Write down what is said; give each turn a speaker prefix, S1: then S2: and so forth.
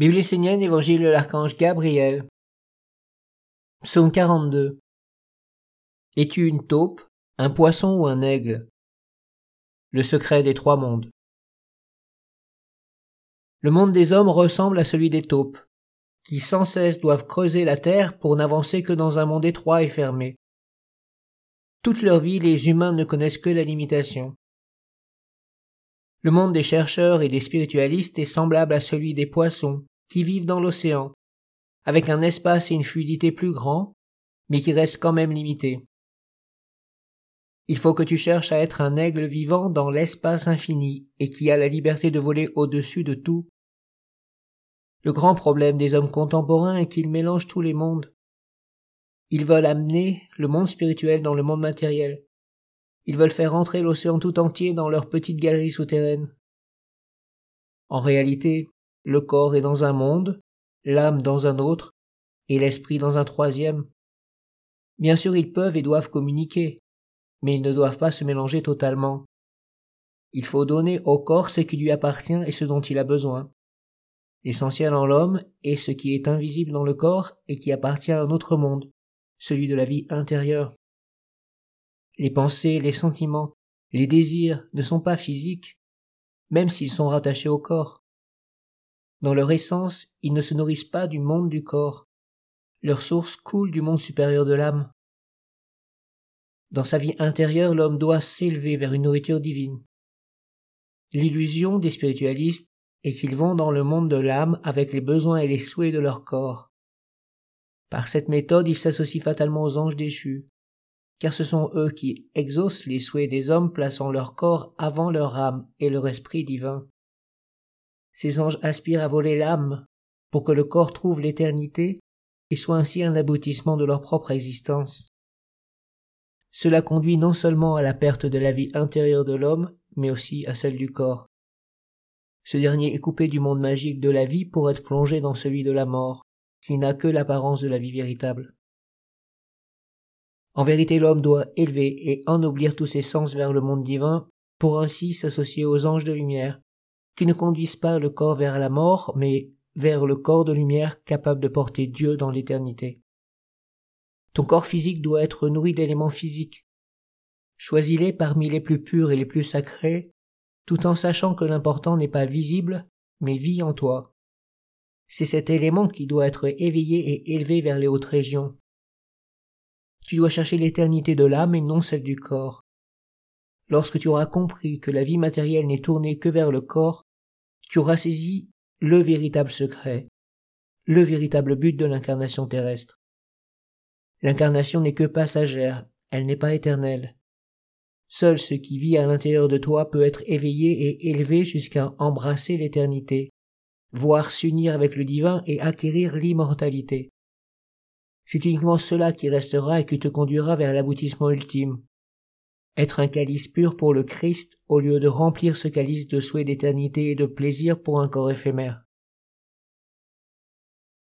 S1: Bible Évangile de l'archange Gabriel. Psaume 42. Es-tu une taupe, un poisson ou un aigle? Le secret des trois mondes. Le monde des hommes ressemble à celui des taupes, qui sans cesse doivent creuser la terre pour n'avancer que dans un monde étroit et fermé. Toute leur vie, les humains ne connaissent que la limitation. Le monde des chercheurs et des spiritualistes est semblable à celui des poissons qui vivent dans l'océan, avec un espace et une fluidité plus grands, mais qui restent quand même limités. Il faut que tu cherches à être un aigle vivant dans l'espace infini et qui a la liberté de voler au-dessus de tout. Le grand problème des hommes contemporains est qu'ils mélangent tous les mondes. Ils veulent amener le monde spirituel dans le monde matériel, ils veulent faire entrer l'océan tout entier dans leur petite galerie souterraine. En réalité, le corps est dans un monde, l'âme dans un autre, et l'esprit dans un troisième. Bien sûr, ils peuvent et doivent communiquer, mais ils ne doivent pas se mélanger totalement. Il faut donner au corps ce qui lui appartient et ce dont il a besoin. L'essentiel en l'homme est ce qui est invisible dans le corps et qui appartient à un autre monde, celui de la vie intérieure. Les pensées, les sentiments, les désirs ne sont pas physiques, même s'ils sont rattachés au corps. Dans leur essence, ils ne se nourrissent pas du monde du corps. Leur source coule du monde supérieur de l'âme. Dans sa vie intérieure, l'homme doit s'élever vers une nourriture divine. L'illusion des spiritualistes est qu'ils vont dans le monde de l'âme avec les besoins et les souhaits de leur corps. Par cette méthode, ils s'associent fatalement aux anges déchus, car ce sont eux qui exaucent les souhaits des hommes plaçant leur corps avant leur âme et leur esprit divin. Ces anges aspirent à voler l'âme pour que le corps trouve l'éternité et soit ainsi un aboutissement de leur propre existence. Cela conduit non seulement à la perte de la vie intérieure de l'homme, mais aussi à celle du corps. Ce dernier est coupé du monde magique de la vie pour être plongé dans celui de la mort, qui n'a que l'apparence de la vie véritable. En vérité, l'homme doit élever et ennoblir tous ses sens vers le monde divin, pour ainsi s'associer aux anges de lumière, qui ne conduisent pas le corps vers la mort, mais vers le corps de lumière capable de porter Dieu dans l'éternité. Ton corps physique doit être nourri d'éléments physiques. Choisis-les parmi les plus purs et les plus sacrés, tout en sachant que l'important n'est pas visible, mais vit en toi. C'est cet élément qui doit être éveillé et élevé vers les hautes régions. Tu dois chercher l'éternité de l'âme et non celle du corps. Lorsque tu auras compris que la vie matérielle n'est tournée que vers le corps, tu auras saisi le véritable secret, le véritable but de l'incarnation terrestre. L'incarnation n'est que passagère, elle n'est pas éternelle. Seul ce qui vit à l'intérieur de toi peut être éveillé et élevé jusqu'à embrasser l'éternité, voir s'unir avec le divin et acquérir l'immortalité. C'est uniquement cela qui restera et qui te conduira vers l'aboutissement ultime. Être un calice pur pour le Christ au lieu de remplir ce calice de souhait d'éternité et de plaisir pour un corps éphémère.